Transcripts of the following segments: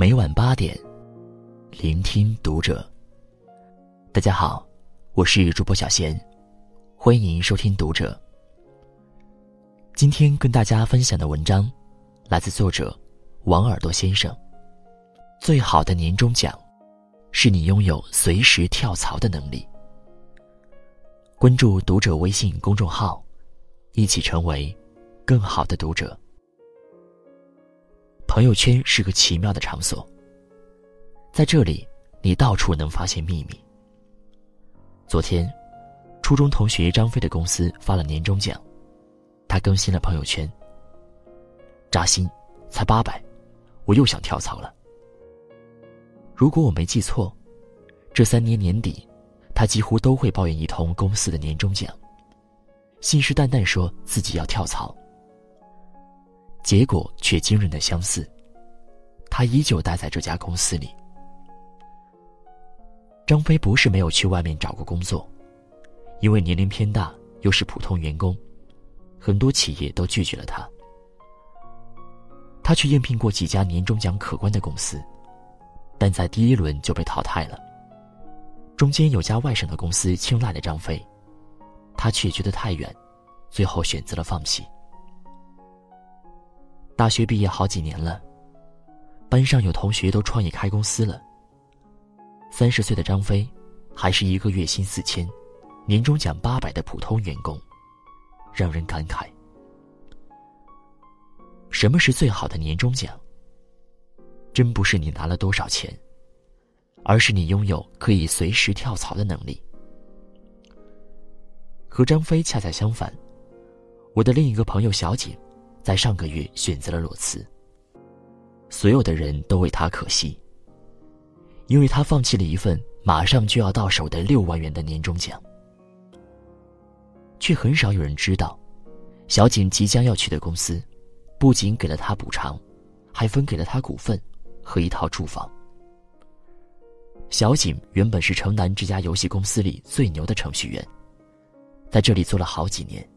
每晚八点，聆听读者。大家好，我是主播小贤，欢迎收听读者。今天跟大家分享的文章，来自作者王耳朵先生。最好的年终奖，是你拥有随时跳槽的能力。关注读者微信公众号，一起成为更好的读者。朋友圈是个奇妙的场所，在这里，你到处能发现秘密。昨天，初中同学张飞的公司发了年终奖，他更新了朋友圈。扎心，才八百，我又想跳槽了。如果我没记错，这三年年底，他几乎都会抱怨一通公司的年终奖，信誓旦旦说自己要跳槽。结果却惊人的相似，他依旧待在这家公司里。张飞不是没有去外面找过工作，因为年龄偏大，又是普通员工，很多企业都拒绝了他。他去应聘过几家年终奖可观的公司，但在第一轮就被淘汰了。中间有家外省的公司青睐了张飞，他却觉得太远，最后选择了放弃。大学毕业好几年了，班上有同学都创业开公司了。三十岁的张飞，还是一个月薪四千、年终奖八百的普通员工，让人感慨。什么是最好的年终奖？真不是你拿了多少钱，而是你拥有可以随时跳槽的能力。和张飞恰恰相反，我的另一个朋友小景，在上个月选择了裸辞。所有的人都为他可惜。因为他放弃了一份马上就要到手的六万元的年终奖，却很少有人知道，小景即将要去的公司，不仅给了他补偿，还分给了他股份和一套住房。小景原本是城南这家游戏公司里最牛的程序员，在这里做了好几年，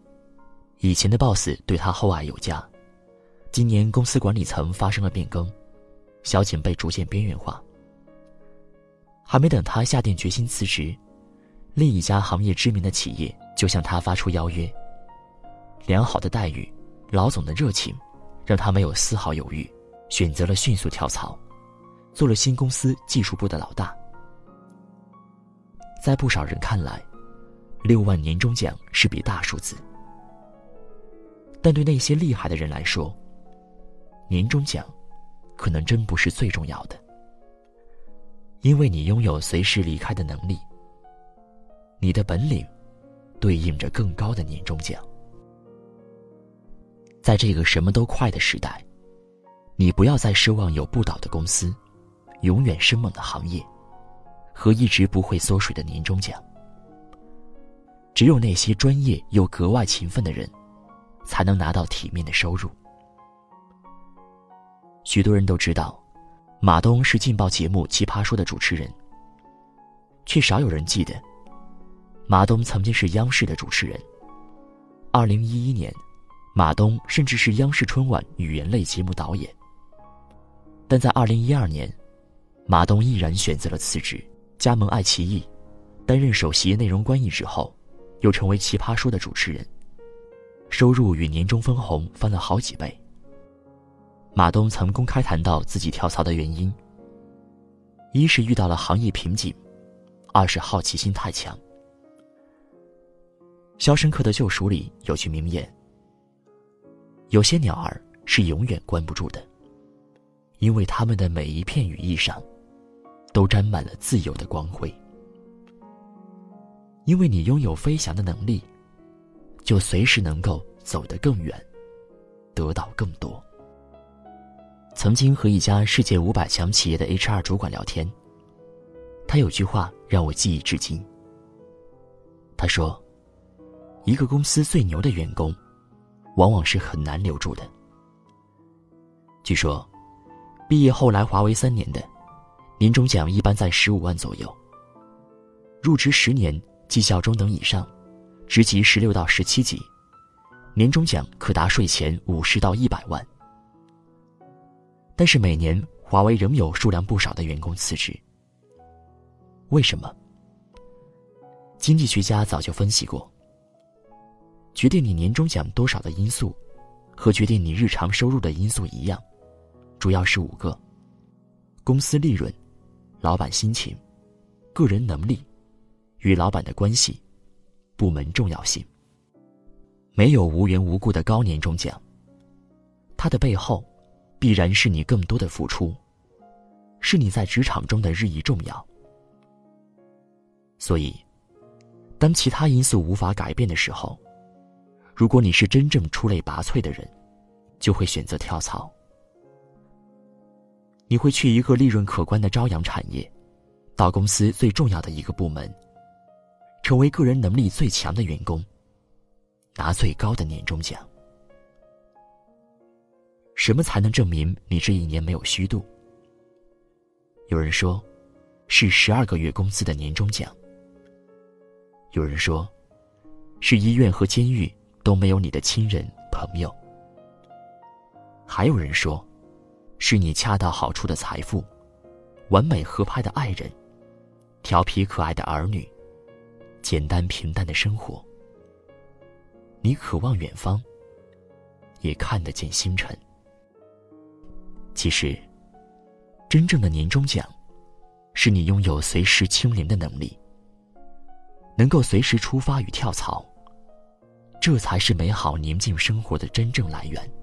以前的 boss 对他厚爱有加，今年公司管理层发生了变更，小景被逐渐边缘化。还没等他下定决心辞职，另一家行业知名的企业就向他发出邀约。良好的待遇，老总的热情，让他没有丝毫犹豫，选择了迅速跳槽，做了新公司技术部的老大。在不少人看来，六万年终奖是笔大数字，但对那些厉害的人来说，年终奖，可能真不是最重要的。因为你拥有随时离开的能力，你的本领，对应着更高的年终奖。在这个什么都快的时代，你不要再奢望有不倒的公司，永远生猛的行业，和一直不会缩水的年终奖。只有那些专业又格外勤奋的人，才能拿到体面的收入。许多人都知道。马东是劲爆节目《奇葩说》的主持人，却少有人记得，马东曾经是央视的主持人。二零一一年，马东甚至是央视春晚语言类节目导演。但在二零一二年，马东毅然选择了辞职，加盟爱奇艺，担任首席内容官一职后，又成为《奇葩说》的主持人，收入与年终分红翻了好几倍。马东曾公开谈到自己跳槽的原因：一是遇到了行业瓶颈，二是好奇心太强。《肖申克的救赎》里有句名言：“有些鸟儿是永远关不住的，因为它们的每一片羽翼上，都沾满了自由的光辉。因为你拥有飞翔的能力，就随时能够走得更远，得到更多。”曾经和一家世界五百强企业的 HR 主管聊天，他有句话让我记忆至今。他说：“一个公司最牛的员工，往往是很难留住的。据说，毕业后来华为三年的，年终奖一般在十五万左右；入职十年，绩效中等以上，职级十六到十七级，年终奖可达税前五十到一百万。”但是每年华为仍有数量不少的员工辞职。为什么？经济学家早就分析过，决定你年终奖多少的因素，和决定你日常收入的因素一样，主要是五个：公司利润、老板心情、个人能力、与老板的关系、部门重要性。没有无缘无故的高年终奖，它的背后，必然是你更多的付出，是你在职场中的日益重要。所以，当其他因素无法改变的时候，如果你是真正出类拔萃的人，就会选择跳槽。你会去一个利润可观的朝阳产业，到公司最重要的一个部门，成为个人能力最强的员工。拿最高的年终奖。什么才能证明你这一年没有虚度？有人说，是十二个月工资的年终奖；有人说，是医院和监狱都没有你的亲人朋友；还有人说，是你恰到好处的财富、完美合拍的爱人、调皮可爱的儿女、简单平淡的生活。你渴望远方，也看得见星辰。其实，真正的年终奖，是你拥有随时清零的能力，能够随时出发与跳槽。这才是美好宁静生活的真正来源。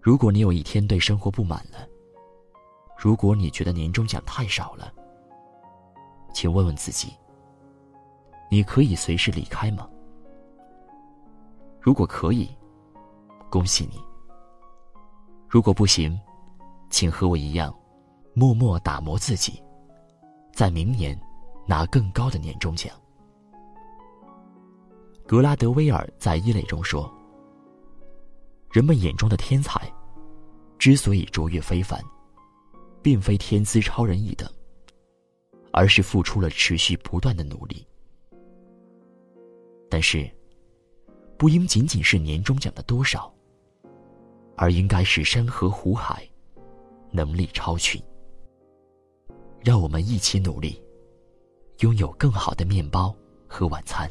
如果你有一天对生活不满了，如果你觉得年终奖太少了，请问问自己：你可以随时离开吗？如果可以，恭喜你。如果不行，请和我一样，默默打磨自己，在明年拿更高的年终奖。格拉德威尔在《一类》中说：“人们眼中的天才，之所以卓越非凡，并非天资超人一等，而是付出了持续不断的努力。”但是。不应仅仅是年终奖的多少，而应该是山河湖海，能力超群。让我们一起努力，拥有更好的面包和晚餐。